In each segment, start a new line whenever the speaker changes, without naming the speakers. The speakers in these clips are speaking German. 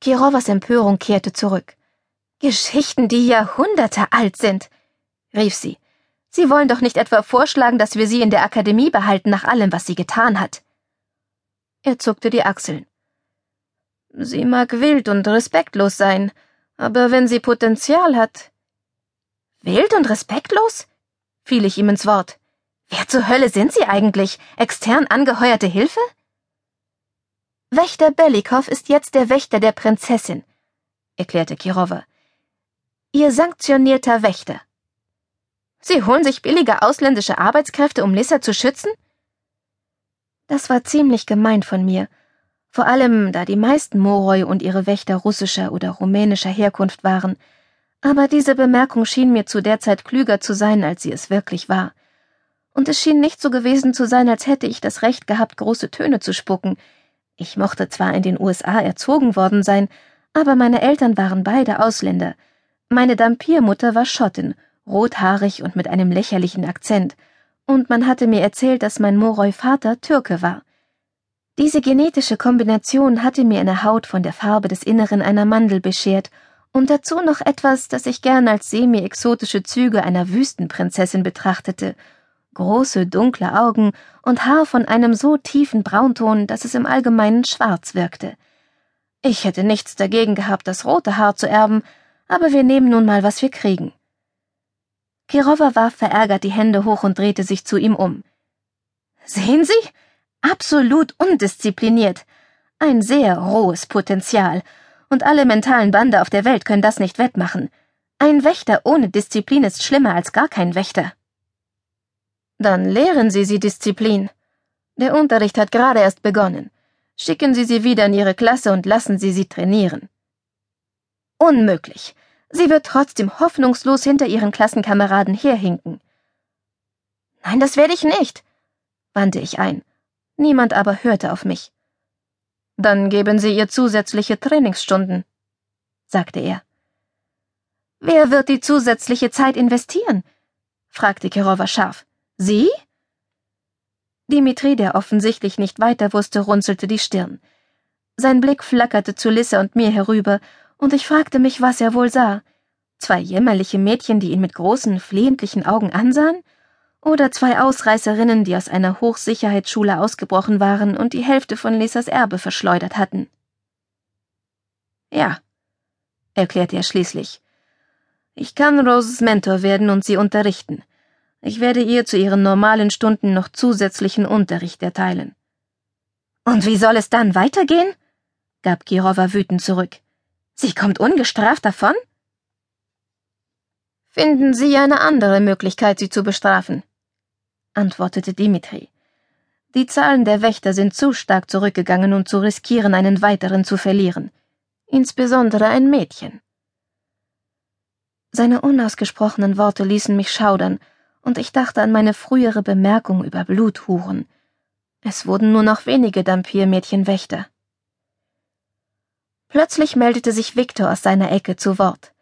Kirovas Empörung kehrte zurück. Geschichten, die Jahrhunderte alt sind, rief sie. Sie wollen doch nicht etwa vorschlagen, dass wir sie in der Akademie behalten nach allem, was sie getan hat. Er zuckte die Achseln. Sie mag wild und respektlos sein, aber wenn sie Potenzial hat. Wild und respektlos? fiel ich ihm ins Wort. Wer zur Hölle sind Sie eigentlich? Extern angeheuerte Hilfe? Wächter Belikow ist jetzt der Wächter der Prinzessin, erklärte Kirova. Ihr sanktionierter Wächter. Sie holen sich billige ausländische Arbeitskräfte, um Lissa zu schützen? Das war ziemlich gemein von mir, vor allem da die meisten Moroi und ihre Wächter russischer oder rumänischer Herkunft waren, aber diese Bemerkung schien mir zu der Zeit klüger zu sein, als sie es wirklich war. Und es schien nicht so gewesen zu sein, als hätte ich das Recht gehabt, große Töne zu spucken, ich mochte zwar in den USA erzogen worden sein, aber meine Eltern waren beide Ausländer. Meine Dampiermutter war Schottin, rothaarig und mit einem lächerlichen Akzent, und man hatte mir erzählt, dass mein Moroi-Vater Türke war. Diese genetische Kombination hatte mir eine Haut von der Farbe des Inneren einer Mandel beschert und dazu noch etwas, das ich gern als semi-exotische Züge einer Wüstenprinzessin betrachtete große, dunkle Augen und Haar von einem so tiefen Braunton, dass es im Allgemeinen schwarz wirkte. Ich hätte nichts dagegen gehabt, das rote Haar zu erben, aber wir nehmen nun mal, was wir kriegen. Kirova warf verärgert die Hände hoch und drehte sich zu ihm um. Sehen Sie? Absolut undiszipliniert. Ein sehr rohes Potenzial. Und alle mentalen Bande auf der Welt können das nicht wettmachen. Ein Wächter ohne Disziplin ist schlimmer als gar kein Wächter. Dann lehren Sie sie Disziplin. Der Unterricht hat gerade erst begonnen. Schicken Sie sie wieder in Ihre Klasse und lassen Sie sie trainieren. Unmöglich. Sie wird trotzdem hoffnungslos hinter ihren Klassenkameraden herhinken. Nein, das werde ich nicht, wandte ich ein. Niemand aber hörte auf mich. Dann geben Sie ihr zusätzliche Trainingsstunden, sagte er. Wer wird die zusätzliche Zeit investieren? fragte Kirova scharf. Sie? Dimitri, der offensichtlich nicht weiter wusste, runzelte die Stirn. Sein Blick flackerte zu Lisse und mir herüber, und ich fragte mich, was er wohl sah. Zwei jämmerliche Mädchen, die ihn mit großen, flehentlichen Augen ansahen? Oder zwei Ausreißerinnen, die aus einer Hochsicherheitsschule ausgebrochen waren und die Hälfte von Lissas Erbe verschleudert hatten? Ja, erklärte er schließlich. Ich kann Roses Mentor werden und sie unterrichten. Ich werde ihr zu ihren normalen Stunden noch zusätzlichen Unterricht erteilen. Und wie soll es dann weitergehen? gab Kirova wütend zurück. Sie kommt ungestraft davon? Finden Sie eine andere Möglichkeit, sie zu bestrafen, antwortete Dimitri. Die Zahlen der Wächter sind zu stark zurückgegangen, um zu riskieren, einen weiteren zu verlieren. Insbesondere ein Mädchen. Seine unausgesprochenen Worte ließen mich schaudern, und ich dachte an meine frühere Bemerkung über Bluthuren. Es wurden nur noch wenige Dampiermädchen Wächter. Plötzlich meldete sich Viktor aus seiner Ecke zu Wort.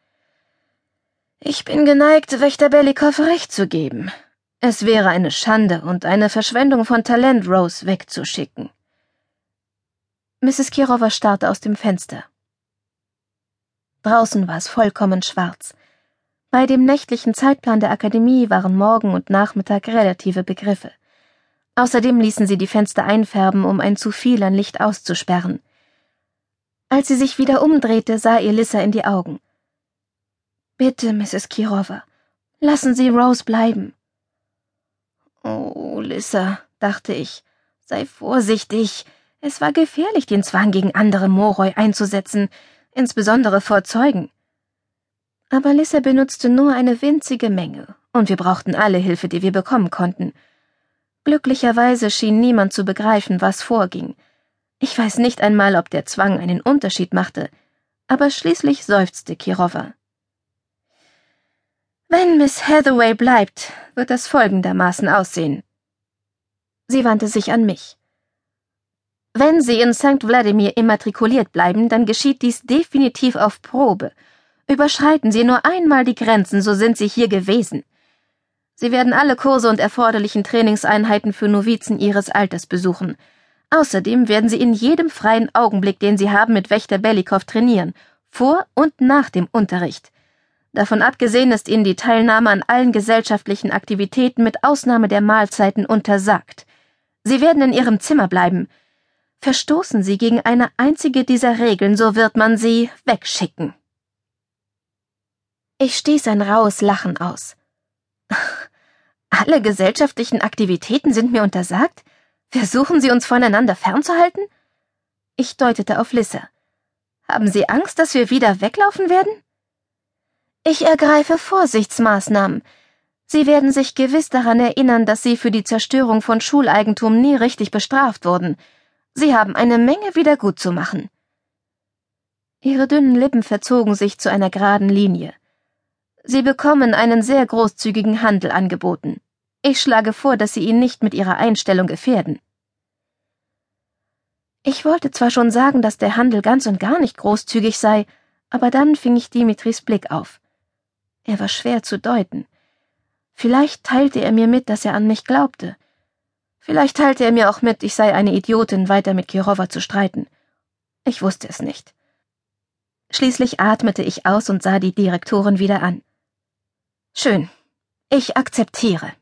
Ich bin geneigt, Wächter Belikow recht zu geben. Es wäre eine Schande und eine Verschwendung von Talent, Rose wegzuschicken. Mrs. Kirova starrte aus dem Fenster. Draußen war es vollkommen schwarz. Bei dem nächtlichen Zeitplan der Akademie waren Morgen und Nachmittag relative Begriffe. Außerdem ließen sie die Fenster einfärben, um ein zu viel an Licht auszusperren. Als sie sich wieder umdrehte, sah ihr Lissa in die Augen. Bitte, Mrs. Kirova, lassen Sie Rose bleiben. Oh, Lissa, dachte ich, sei vorsichtig. Es war gefährlich, den Zwang gegen andere Moroi einzusetzen, insbesondere vor Zeugen. Aber Lissa benutzte nur eine winzige Menge, und wir brauchten alle Hilfe, die wir bekommen konnten. Glücklicherweise schien niemand zu begreifen, was vorging. Ich weiß nicht einmal, ob der Zwang einen Unterschied machte, aber schließlich seufzte Kirova. Wenn Miss Hathaway bleibt, wird das folgendermaßen aussehen. Sie wandte sich an mich. Wenn Sie in St. Vladimir immatrikuliert bleiben, dann geschieht dies definitiv auf Probe Überschreiten Sie nur einmal die Grenzen, so sind Sie hier gewesen. Sie werden alle Kurse und erforderlichen Trainingseinheiten für Novizen Ihres Alters besuchen. Außerdem werden Sie in jedem freien Augenblick, den Sie haben, mit Wächter Bellikow trainieren, vor und nach dem Unterricht. Davon abgesehen ist Ihnen die Teilnahme an allen gesellschaftlichen Aktivitäten mit Ausnahme der Mahlzeiten untersagt. Sie werden in Ihrem Zimmer bleiben. Verstoßen Sie gegen eine einzige dieser Regeln, so wird man Sie wegschicken. Ich stieß ein raues Lachen aus. Alle gesellschaftlichen Aktivitäten sind mir untersagt? Versuchen Sie uns voneinander fernzuhalten? Ich deutete auf Lissa. Haben Sie Angst, dass wir wieder weglaufen werden? Ich ergreife Vorsichtsmaßnahmen. Sie werden sich gewiss daran erinnern, dass Sie für die Zerstörung von Schuleigentum nie richtig bestraft wurden. Sie haben eine Menge wiedergutzumachen. Ihre dünnen Lippen verzogen sich zu einer geraden Linie. Sie bekommen einen sehr großzügigen Handel angeboten. Ich schlage vor, dass Sie ihn nicht mit Ihrer Einstellung gefährden. Ich wollte zwar schon sagen, dass der Handel ganz und gar nicht großzügig sei, aber dann fing ich Dimitris Blick auf. Er war schwer zu deuten. Vielleicht teilte er mir mit, dass er an mich glaubte. Vielleicht teilte er mir auch mit, ich sei eine Idiotin, weiter mit Kirova zu streiten. Ich wusste es nicht. Schließlich atmete ich aus und sah die Direktorin wieder an. Schön. Ich akzeptiere.